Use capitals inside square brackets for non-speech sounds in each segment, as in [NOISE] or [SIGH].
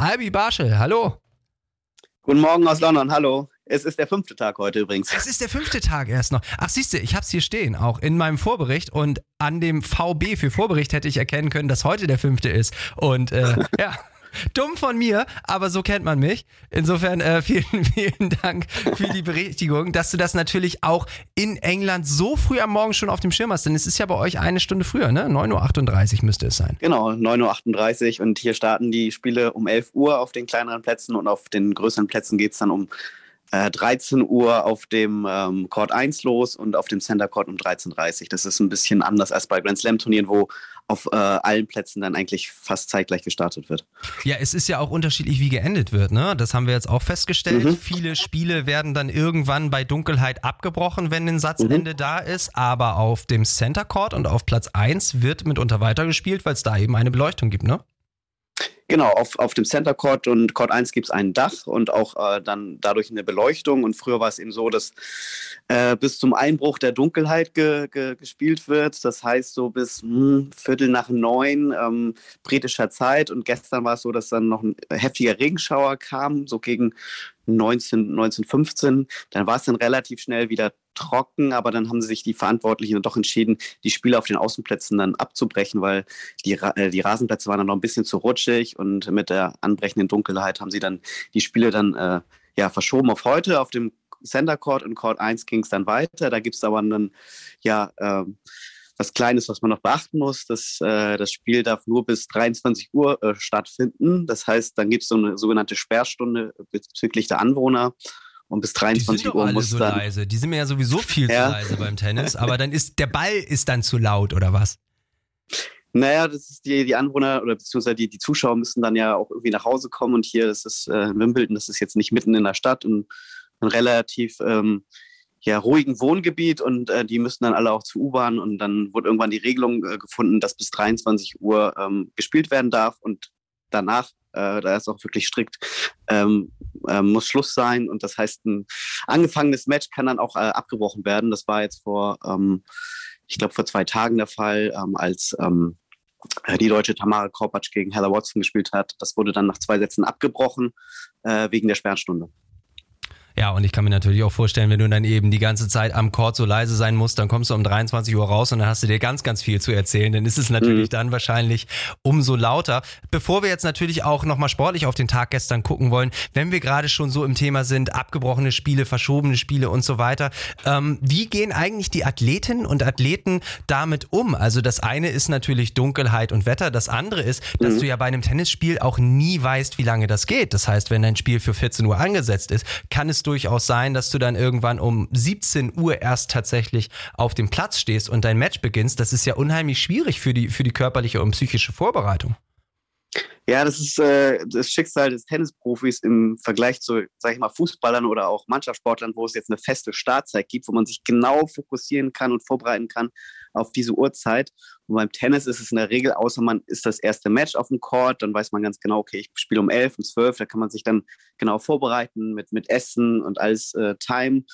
Albi Barschel, hallo. Guten Morgen aus London, hallo. Es ist der fünfte Tag heute übrigens. Es ist der fünfte Tag erst noch. Ach, siehst du, ich hab's hier stehen, auch in meinem Vorbericht. Und an dem VB für Vorbericht hätte ich erkennen können, dass heute der fünfte ist. Und äh, [LAUGHS] ja. Dumm von mir, aber so kennt man mich. Insofern äh, [LAUGHS] vielen, vielen Dank für die Berichtigung, dass du das natürlich auch in England so früh am Morgen schon auf dem Schirm hast. Denn es ist ja bei euch eine Stunde früher, ne? 9.38 Uhr müsste es sein. Genau, 9.38 Uhr und hier starten die Spiele um 11 Uhr auf den kleineren Plätzen und auf den größeren Plätzen geht es dann um äh, 13 Uhr auf dem ähm, Court 1 los und auf dem Center Court um 13.30 Uhr. Das ist ein bisschen anders als bei Grand Slam Turnieren, wo auf äh, allen Plätzen dann eigentlich fast zeitgleich gestartet wird. Ja, es ist ja auch unterschiedlich, wie geendet wird. Ne? Das haben wir jetzt auch festgestellt. Mhm. Viele Spiele werden dann irgendwann bei Dunkelheit abgebrochen, wenn ein Satzende mhm. da ist. Aber auf dem Center Court und auf Platz 1 wird mitunter weitergespielt, weil es da eben eine Beleuchtung gibt, ne? Genau, auf, auf dem Center Court und Court 1 gibt es ein Dach und auch äh, dann dadurch eine Beleuchtung. Und früher war es eben so, dass äh, bis zum Einbruch der Dunkelheit ge, ge, gespielt wird. Das heißt so bis hm, Viertel nach neun ähm, britischer Zeit. Und gestern war es so, dass dann noch ein heftiger Regenschauer kam, so gegen 19, 1915. Dann war es dann relativ schnell wieder trocken, aber dann haben sich die Verantwortlichen dann doch entschieden, die Spiele auf den Außenplätzen dann abzubrechen, weil die, äh, die Rasenplätze waren dann noch ein bisschen zu rutschig und mit der anbrechenden Dunkelheit haben sie dann die Spiele dann äh, ja, verschoben auf heute. Auf dem Center Court und Court 1 ging es dann weiter. Da gibt es aber dann ja äh, was Kleines, was man noch beachten muss. Das, äh, das Spiel darf nur bis 23 Uhr äh, stattfinden. Das heißt, dann gibt es so eine sogenannte Sperrstunde bezüglich der Anwohner. Und bis 23 die Uhr alle muss so dann. leise. Die sind mir ja sowieso viel ja. zu leise beim Tennis. Aber [LAUGHS] dann ist der Ball ist dann zu laut oder was? Naja, das ist die, die Anwohner oder beziehungsweise die, die Zuschauer müssen dann ja auch irgendwie nach Hause kommen. Und hier ist es äh, Wimbledon, das ist jetzt nicht mitten in der Stadt und ein relativ ähm, ja, ruhigen Wohngebiet und äh, die müssten dann alle auch zu U-Bahn und dann wurde irgendwann die Regelung äh, gefunden, dass bis 23 Uhr ähm, gespielt werden darf und danach, äh, da ist auch wirklich strikt, ähm, äh, muss Schluss sein und das heißt, ein angefangenes Match kann dann auch äh, abgebrochen werden. Das war jetzt vor, ähm, ich glaube, vor zwei Tagen der Fall, ähm, als ähm, äh, die deutsche Tamara Korpatsch gegen Heather Watson gespielt hat. Das wurde dann nach zwei Sätzen abgebrochen äh, wegen der Sperrstunde. Ja, und ich kann mir natürlich auch vorstellen, wenn du dann eben die ganze Zeit am Court so leise sein musst, dann kommst du um 23 Uhr raus und dann hast du dir ganz, ganz viel zu erzählen. Dann ist es natürlich mhm. dann wahrscheinlich umso lauter. Bevor wir jetzt natürlich auch nochmal sportlich auf den Tag gestern gucken wollen, wenn wir gerade schon so im Thema sind, abgebrochene Spiele, verschobene Spiele und so weiter, ähm, wie gehen eigentlich die Athletinnen und Athleten damit um? Also das eine ist natürlich Dunkelheit und Wetter, das andere ist, dass mhm. du ja bei einem Tennisspiel auch nie weißt, wie lange das geht. Das heißt, wenn dein Spiel für 14 Uhr angesetzt ist, kann es durchaus sein, dass du dann irgendwann um 17 Uhr erst tatsächlich auf dem Platz stehst und dein Match beginnst. Das ist ja unheimlich schwierig für die, für die körperliche und psychische Vorbereitung. Ja, das ist äh, das Schicksal des Tennisprofis im Vergleich zu, sag ich mal, Fußballern oder auch Mannschaftssportlern, wo es jetzt eine feste Startzeit gibt, wo man sich genau fokussieren kann und vorbereiten kann auf diese Uhrzeit. Und beim Tennis ist es in der Regel, außer man ist das erste Match auf dem Court, dann weiß man ganz genau, okay, ich spiele um 11, um 12, da kann man sich dann genau vorbereiten mit, mit Essen und alles äh, Time.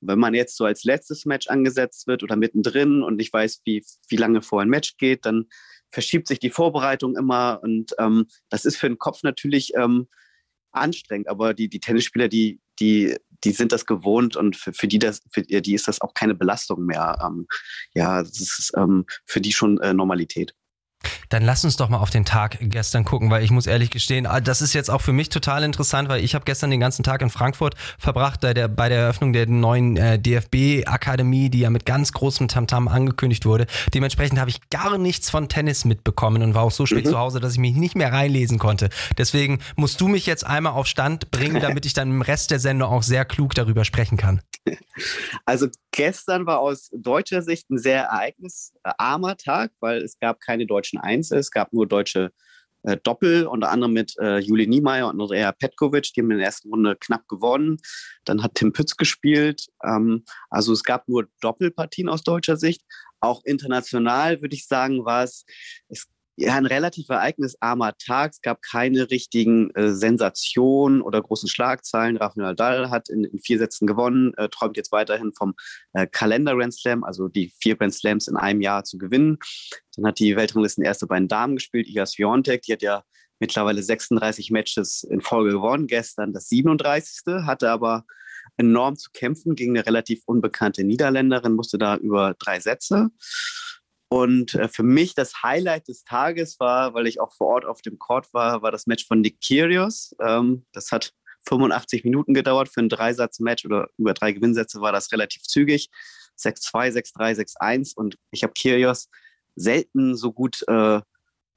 Und wenn man jetzt so als letztes Match angesetzt wird oder mittendrin und ich weiß, wie, wie lange vor ein Match geht, dann verschiebt sich die Vorbereitung immer und ähm, das ist für den Kopf natürlich ähm, anstrengend, aber die, die Tennisspieler, die, die, die sind das gewohnt und für, für die das, für die ist das auch keine Belastung mehr. Ähm, ja, das ist ähm, für die schon äh, Normalität. Dann lass uns doch mal auf den Tag gestern gucken, weil ich muss ehrlich gestehen, ah, das ist jetzt auch für mich total interessant, weil ich habe gestern den ganzen Tag in Frankfurt verbracht, bei der, bei der Eröffnung der neuen äh, DFB-Akademie, die ja mit ganz großem Tamtam angekündigt wurde. Dementsprechend habe ich gar nichts von Tennis mitbekommen und war auch so spät mhm. zu Hause, dass ich mich nicht mehr reinlesen konnte. Deswegen musst du mich jetzt einmal auf Stand bringen, [LAUGHS] damit ich dann im Rest der Sendung auch sehr klug darüber sprechen kann. Also gestern war aus deutscher Sicht ein sehr ereignisarmer Tag, weil es gab keine deutschen Einzel, es gab nur deutsche äh, Doppel, unter anderem mit äh, Juli Niemeyer und Andrea Petkovic, die haben in der ersten Runde knapp gewonnen. Dann hat Tim Pütz gespielt. Ähm, also es gab nur Doppelpartien aus deutscher Sicht. Auch international würde ich sagen, war es, es ja, ein relativ ereignisarmer Tag. Es gab keine richtigen äh, Sensationen oder großen Schlagzeilen. Rafael Nadal hat in, in vier Sätzen gewonnen, äh, träumt jetzt weiterhin vom äh, Kalender Grand Slam, also die vier Grand Slams in einem Jahr zu gewinnen. Dann hat die Weltranglisten erste bei den Damen gespielt, Iga Swiatek, die hat ja mittlerweile 36 Matches in Folge gewonnen. Gestern das 37. hatte aber enorm zu kämpfen gegen eine relativ unbekannte Niederländerin, musste da über drei Sätze. Und äh, für mich das Highlight des Tages war, weil ich auch vor Ort auf dem Court war, war das Match von Nick Kyrgios. Ähm, das hat 85 Minuten gedauert für ein Dreisatz-Match oder über drei Gewinnsätze war das relativ zügig. 6-2, 6-3, 6-1 und ich habe Kyrgios selten so gut äh,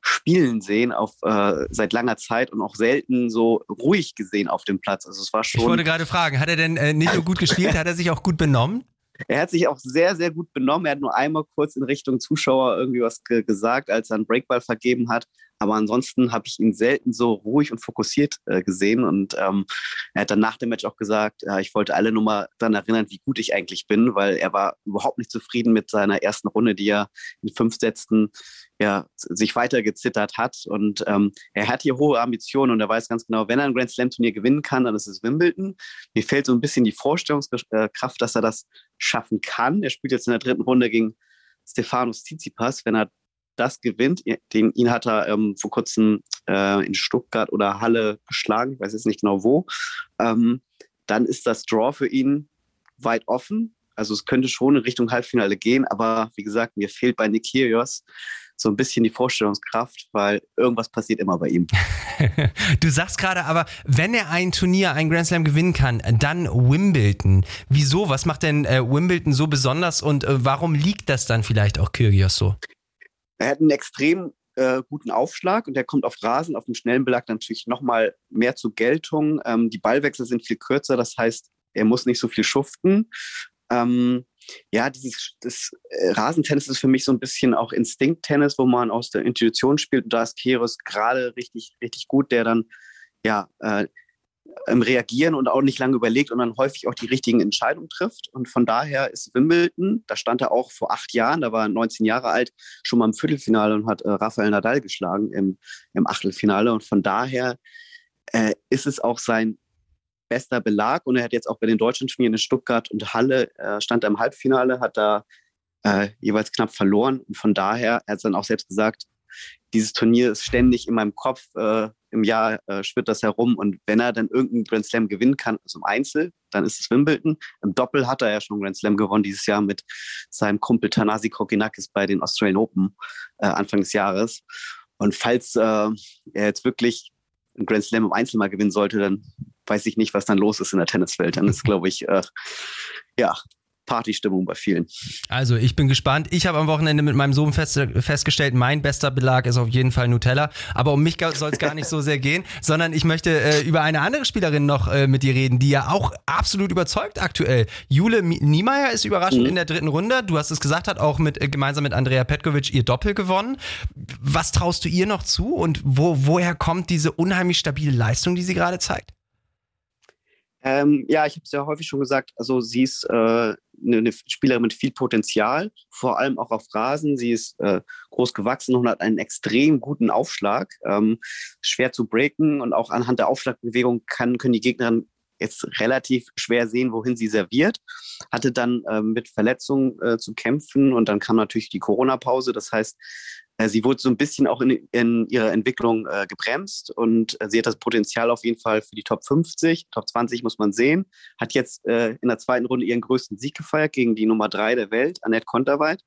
spielen sehen auf äh, seit langer Zeit und auch selten so ruhig gesehen auf dem Platz. Also es war schon. Ich wollte gerade fragen, hat er denn äh, nicht nur gut gespielt, hat er sich auch gut benommen? Er hat sich auch sehr, sehr gut benommen. Er hat nur einmal kurz in Richtung Zuschauer irgendwie was ge gesagt, als er einen Breakball vergeben hat. Aber ansonsten habe ich ihn selten so ruhig und fokussiert äh, gesehen. Und ähm, er hat dann nach dem Match auch gesagt, äh, ich wollte alle nur mal daran erinnern, wie gut ich eigentlich bin, weil er war überhaupt nicht zufrieden mit seiner ersten Runde, die er in fünf Sätzen ja, sich weitergezittert hat. Und ähm, er hat hier hohe Ambitionen und er weiß ganz genau, wenn er ein Grand Slam-Turnier gewinnen kann, dann ist es Wimbledon. Mir fehlt so ein bisschen die Vorstellungskraft, dass er das schaffen kann. Er spielt jetzt in der dritten Runde gegen Stefanos Tsitsipas. Wenn er das gewinnt, den, ihn hat er ähm, vor kurzem äh, in Stuttgart oder Halle geschlagen, ich weiß jetzt nicht genau wo, ähm, dann ist das Draw für ihn weit offen. Also es könnte schon in Richtung Halbfinale gehen, aber wie gesagt, mir fehlt bei Nick Kyrgios so ein bisschen die Vorstellungskraft, weil irgendwas passiert immer bei ihm. [LAUGHS] du sagst gerade aber, wenn er ein Turnier, ein Grand Slam gewinnen kann, dann Wimbledon. Wieso? Was macht denn äh, Wimbledon so besonders und äh, warum liegt das dann vielleicht auch Kyrgios so? Er hat einen extrem äh, guten Aufschlag und der kommt auf Rasen, auf dem schnellen Belag natürlich nochmal mehr zur Geltung. Ähm, die Ballwechsel sind viel kürzer, das heißt, er muss nicht so viel schuften. Ähm, ja, dieses das, äh, Rasentennis ist für mich so ein bisschen auch Instinkttennis, wo man aus der Intuition spielt. Und da ist Keros gerade richtig, richtig gut, der dann ja äh, ähm, reagieren und auch nicht lange überlegt und dann häufig auch die richtigen Entscheidungen trifft. Und von daher ist Wimbledon, da stand er auch vor acht Jahren, da war er 19 Jahre alt, schon mal im Viertelfinale und hat äh, Rafael Nadal geschlagen im, im Achtelfinale. Und von daher äh, ist es auch sein bester Belag und er hat jetzt auch bei den deutschen Turnieren in Stuttgart und Halle äh, stand er im Halbfinale, hat da äh, jeweils knapp verloren und von daher, er hat dann auch selbst gesagt, dieses Turnier ist ständig in meinem Kopf, äh, im Jahr äh, schwirrt das herum und wenn er dann irgendeinen Grand Slam gewinnen kann, also im Einzel, dann ist es Wimbledon. Im Doppel hat er ja schon Grand Slam gewonnen dieses Jahr mit seinem Kumpel Tanasi Kokinakis bei den Australian Open äh, Anfang des Jahres. Und falls äh, er jetzt wirklich einen Grand Slam im Einzel mal gewinnen sollte, dann weiß ich nicht, was dann los ist in der Tenniswelt. Dann ist, [LAUGHS] glaube ich, äh, ja, Partystimmung bei vielen. Also ich bin gespannt. Ich habe am Wochenende mit meinem Sohn fest, festgestellt, mein bester Belag ist auf jeden Fall Nutella. Aber um mich soll es gar nicht so sehr gehen, sondern ich möchte äh, über eine andere Spielerin noch äh, mit dir reden, die ja auch absolut überzeugt aktuell. Jule Niemeyer ist überraschend mhm. in der dritten Runde. Du hast es gesagt, hat auch mit, äh, gemeinsam mit Andrea Petkovic ihr Doppel gewonnen. Was traust du ihr noch zu und wo, woher kommt diese unheimlich stabile Leistung, die sie gerade zeigt? Ähm, ja, ich habe es ja häufig schon gesagt, also sie ist äh, eine, eine, Spielerin mit viel Potenzial, vor allem auch auf Rasen. Sie ist äh, groß gewachsen und hat einen extrem guten Aufschlag, ähm, schwer zu breaken und auch anhand der Aufschlagbewegung kann, können die Gegnerinnen jetzt relativ schwer sehen, wohin sie serviert. Hatte dann äh, mit Verletzungen äh, zu kämpfen und dann kam natürlich die Corona-Pause. Das heißt, sie wurde so ein bisschen auch in, in ihrer Entwicklung äh, gebremst und äh, sie hat das Potenzial auf jeden Fall für die Top 50. Top 20 muss man sehen. Hat jetzt äh, in der zweiten Runde ihren größten Sieg gefeiert gegen die Nummer 3 der Welt, Annette Konterweit.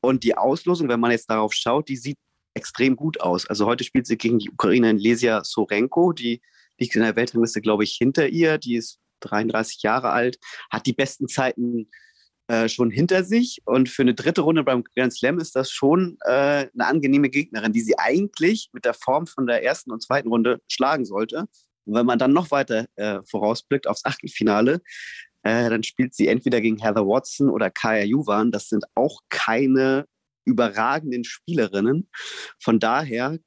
Und die Auslosung, wenn man jetzt darauf schaut, die sieht extrem gut aus. Also heute spielt sie gegen die Ukrainerin Lesia Sorenko, die liegt in der Weltrangliste, glaube ich, hinter ihr. Die ist 33 Jahre alt, hat die besten Zeiten äh, schon hinter sich. Und für eine dritte Runde beim Grand Slam ist das schon äh, eine angenehme Gegnerin, die sie eigentlich mit der Form von der ersten und zweiten Runde schlagen sollte. Und wenn man dann noch weiter äh, vorausblickt aufs Achtelfinale, äh, dann spielt sie entweder gegen Heather Watson oder Kaya Juvan. Das sind auch keine überragenden Spielerinnen. Von daher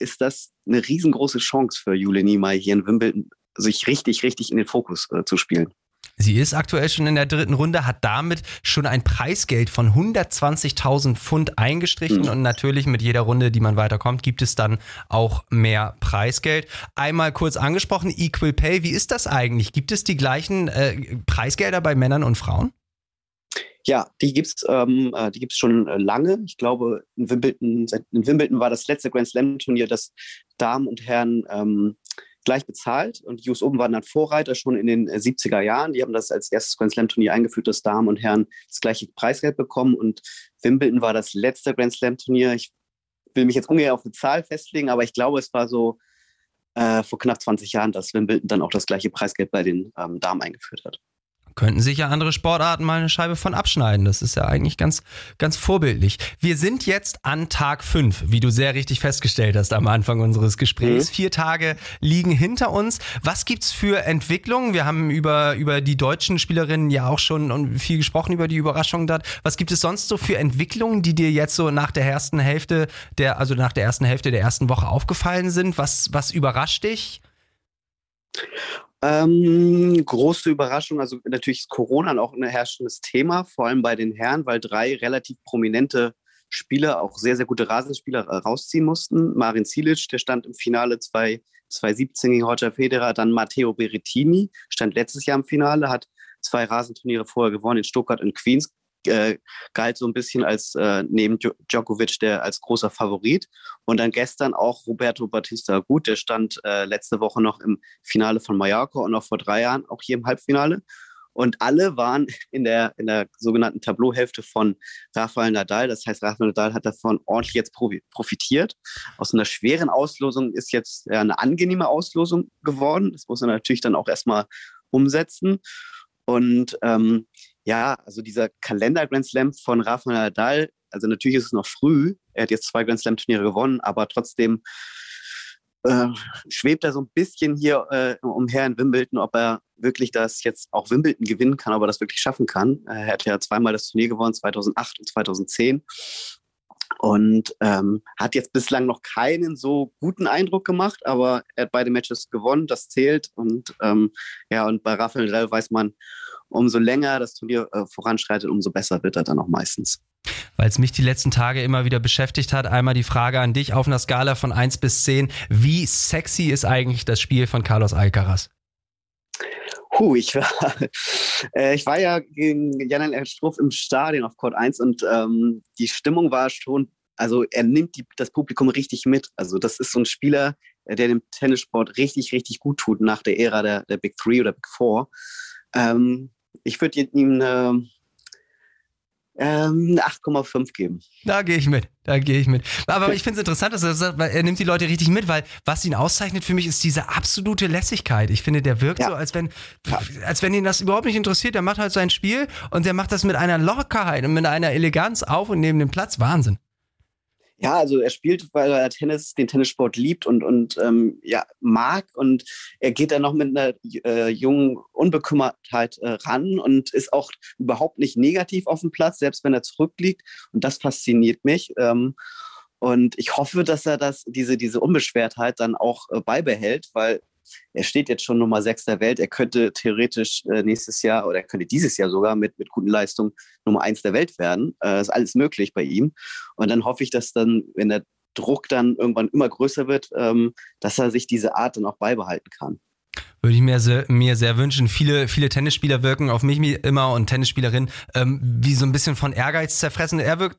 ist das eine riesengroße Chance für Julie Niemeyer hier in Wimbledon, sich richtig, richtig in den Fokus äh, zu spielen. Sie ist aktuell schon in der dritten Runde, hat damit schon ein Preisgeld von 120.000 Pfund eingestrichen mhm. und natürlich mit jeder Runde, die man weiterkommt, gibt es dann auch mehr Preisgeld. Einmal kurz angesprochen, Equal Pay, wie ist das eigentlich? Gibt es die gleichen äh, Preisgelder bei Männern und Frauen? Ja, die gibt es ähm, äh, schon äh, lange. Ich glaube, in Wimbledon, in Wimbledon war das letzte Grand Slam-Turnier, das Damen und Herren ähm, gleich bezahlt. Und die US Open waren dann Vorreiter schon in den 70er Jahren. Die haben das als erstes Grand Slam-Turnier eingeführt, dass Damen und Herren das gleiche Preisgeld bekommen. Und Wimbledon war das letzte Grand Slam-Turnier. Ich will mich jetzt ungefähr auf eine Zahl festlegen, aber ich glaube, es war so äh, vor knapp 20 Jahren, dass Wimbledon dann auch das gleiche Preisgeld bei den ähm, Damen eingeführt hat könnten sich ja andere Sportarten mal eine Scheibe von abschneiden. Das ist ja eigentlich ganz, ganz vorbildlich. Wir sind jetzt an Tag 5, wie du sehr richtig festgestellt hast am Anfang unseres Gesprächs. Mhm. Vier Tage liegen hinter uns. Was gibt's für Entwicklungen? Wir haben über, über die deutschen Spielerinnen ja auch schon viel gesprochen, über die Überraschung dort. Was gibt es sonst so für Entwicklungen, die dir jetzt so nach der ersten Hälfte der, also nach der ersten Hälfte der ersten Woche aufgefallen sind? Was, was überrascht dich? Ähm, große Überraschung, also natürlich ist Corona auch ein herrschendes Thema, vor allem bei den Herren, weil drei relativ prominente Spieler, auch sehr, sehr gute Rasenspieler äh, rausziehen mussten. Marin Cilic, der stand im Finale 2017 gegen Roger Federer, dann Matteo Berrettini, stand letztes Jahr im Finale, hat zwei Rasenturniere vorher gewonnen in Stuttgart und Queens, äh, galt so ein bisschen als äh, neben Djokovic der als großer Favorit. Und dann gestern auch Roberto Batista Gut, der stand äh, letzte Woche noch im Finale von Mallorca und auch vor drei Jahren auch hier im Halbfinale. Und alle waren in der, in der sogenannten Tableauhälfte von Rafael Nadal. Das heißt, Rafael Nadal hat davon ordentlich jetzt profitiert. Aus einer schweren Auslosung ist jetzt eine angenehme Auslosung geworden. Das muss er natürlich dann auch erstmal umsetzen. Und ähm, ja, also dieser Kalender Grand Slam von Rafael Nadal, also natürlich ist es noch früh, er hat jetzt zwei Grand Slam Turniere gewonnen, aber trotzdem äh, schwebt er so ein bisschen hier äh, umher in Wimbledon, ob er wirklich das jetzt auch Wimbledon gewinnen kann, ob er das wirklich schaffen kann. Er hat ja zweimal das Turnier gewonnen, 2008 und 2010 und ähm, hat jetzt bislang noch keinen so guten Eindruck gemacht, aber er hat beide Matches gewonnen, das zählt. Und ähm, ja und bei Rafael Nadal weiß man, umso länger das Turnier äh, voranschreitet, umso besser wird er dann auch meistens. Weil es mich die letzten Tage immer wieder beschäftigt hat, einmal die Frage an dich auf einer Skala von 1 bis 10. Wie sexy ist eigentlich das Spiel von Carlos Alcaraz? Puh, ich war, [LAUGHS] äh, ich war ja gegen Jan Struff im Stadion auf Court 1 und ähm, die Stimmung war schon, also er nimmt die, das Publikum richtig mit. Also das ist so ein Spieler, der dem Tennissport richtig, richtig gut tut nach der Ära der, der Big Three oder Big Four. Ähm, ich würde ihm eine, ähm, 8,5 geben. Da gehe ich mit, da gehe ich mit. Aber ich finde es interessant, dass er sagt, weil er nimmt die Leute richtig mit, weil was ihn auszeichnet für mich ist diese absolute Lässigkeit. Ich finde, der wirkt ja. so, als wenn, als wenn ihn das überhaupt nicht interessiert. Der macht halt sein Spiel und der macht das mit einer Lockerheit und mit einer Eleganz auf und neben dem Platz. Wahnsinn. Ja, also er spielt, weil er Tennis, den Tennissport liebt und, und ähm, ja, mag. Und er geht dann noch mit einer äh, jungen Unbekümmertheit äh, ran und ist auch überhaupt nicht negativ auf dem Platz, selbst wenn er zurückliegt. Und das fasziniert mich. Ähm, und ich hoffe, dass er das, diese, diese Unbeschwertheit dann auch äh, beibehält, weil er steht jetzt schon Nummer 6 der Welt. Er könnte theoretisch äh, nächstes Jahr oder er könnte dieses Jahr sogar mit, mit guten Leistungen Nummer 1 der Welt werden. Äh, ist alles möglich bei ihm. Und dann hoffe ich, dass dann, wenn der Druck dann irgendwann immer größer wird, ähm, dass er sich diese Art dann auch beibehalten kann. Würde ich mir sehr, mir sehr wünschen. Viele, viele Tennisspieler wirken auf mich immer und Tennisspielerinnen ähm, wie so ein bisschen von Ehrgeiz zerfressen. Er wirkt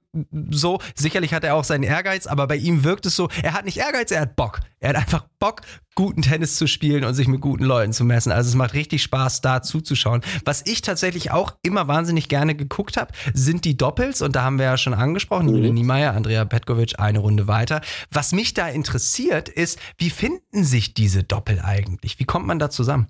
so, sicherlich hat er auch seinen Ehrgeiz, aber bei ihm wirkt es so, er hat nicht Ehrgeiz, er hat Bock. Er hat einfach Bock, guten Tennis zu spielen und sich mit guten Leuten zu messen. Also es macht richtig Spaß, da zuzuschauen. Was ich tatsächlich auch immer wahnsinnig gerne geguckt habe, sind die Doppels. Und da haben wir ja schon angesprochen, mhm. Julian Niemeyer, Andrea Petkovic, eine Runde weiter. Was mich da interessiert, ist, wie finden sich diese Doppel eigentlich? Wie kommt man da zusammen?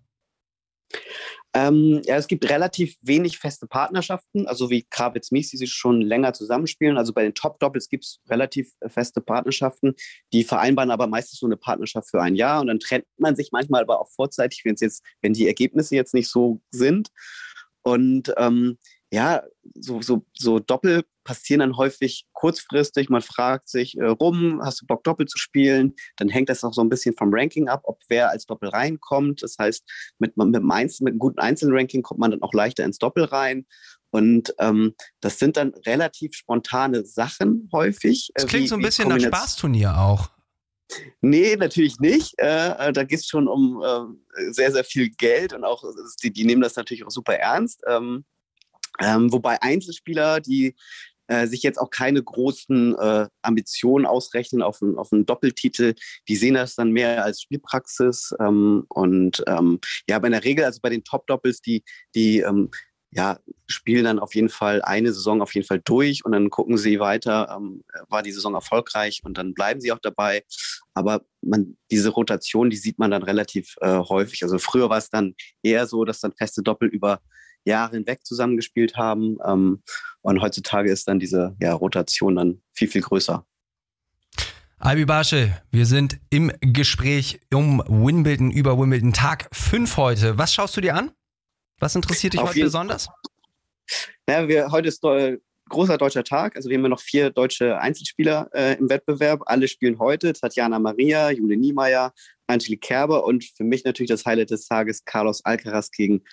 Ähm, ja, es gibt relativ wenig feste Partnerschaften, also wie Kravitz Mies, die sich schon länger zusammenspielen. Also bei den Top-Doppels gibt es relativ äh, feste Partnerschaften, die vereinbaren aber meistens nur eine Partnerschaft für ein Jahr und dann trennt man sich manchmal aber auch vorzeitig, wenn jetzt, wenn die Ergebnisse jetzt nicht so sind. Und ähm, ja, so, so, so Doppel passieren dann häufig kurzfristig. Man fragt sich äh, rum, hast du Bock, Doppel zu spielen? Dann hängt das auch so ein bisschen vom Ranking ab, ob wer als Doppel reinkommt. Das heißt, mit, mit, einem, Einzel, mit einem guten Einzelranking kommt man dann auch leichter ins Doppel rein. Und ähm, das sind dann relativ spontane Sachen häufig. Das klingt wie, so ein bisschen nach Spaßturnier auch. Nee, natürlich nicht. Äh, äh da geht es schon um äh, sehr, sehr viel Geld und auch die, die, nehmen das natürlich auch super ernst. Ähm, Ähm, wobei Einzelspieler, die äh, sich jetzt auch keine großen äh, Ambitionen ausrechnen auf, ein, auf einen Doppeltitel. Die sehen das dann mehr als Spielpraxis. Ähm, und ähm, ja, aber in der Regel, also bei den Top-Doppels, die, die ähm, ja, spielen dann auf jeden Fall eine Saison auf jeden Fall durch und dann gucken sie weiter, ähm, war die Saison erfolgreich und dann bleiben sie auch dabei. Aber man, diese Rotation, die sieht man dann relativ äh, häufig. Also früher war es dann eher so, dass dann feste Doppel über Jahre hinweg zusammengespielt haben. Ähm, und heutzutage ist dann diese ja, Rotation dann viel, viel größer. Albi Barsche, wir sind im Gespräch um Wimbledon, über Wimbledon, Tag 5 heute. Was schaust du dir an? Was interessiert dich Auf heute besonders? Ja, wir, heute ist großer deutscher Tag. Also wir haben ja noch vier deutsche Einzelspieler äh, im Wettbewerb. Alle spielen heute. Tatjana Maria, Jule Niemeyer, Angelique Kerber und für mich natürlich das Highlight des Tages Carlos Alcaraz gegen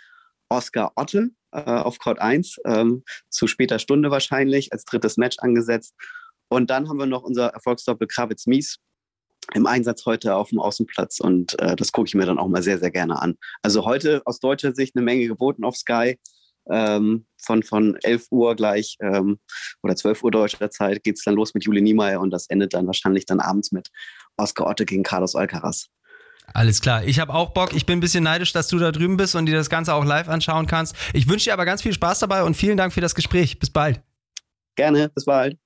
Oscar Otte äh, auf Court 1, ähm, zu später Stunde wahrscheinlich, als drittes Match angesetzt. Und dann haben wir noch unser Erfolgsdoppel Kravitz-Mies im Einsatz heute auf dem Außenplatz und äh, das gucke ich mir dann auch mal sehr, sehr gerne an. Also heute aus deutscher Sicht eine Menge geboten auf Sky. Ähm, von, von 11 Uhr gleich ähm, oder 12 Uhr deutscher Zeit geht es dann los mit Juli Niemeyer und das endet dann wahrscheinlich dann abends mit Oscar Otte gegen Carlos Alcaraz. Alles klar. Ich habe auch Bock. Ich bin ein bisschen neidisch, dass du da drüben bist und dir das Ganze auch live anschauen kannst. Ich wünsche dir aber ganz viel Spaß dabei und vielen Dank für das Gespräch. Bis bald. Gerne. Bis bald.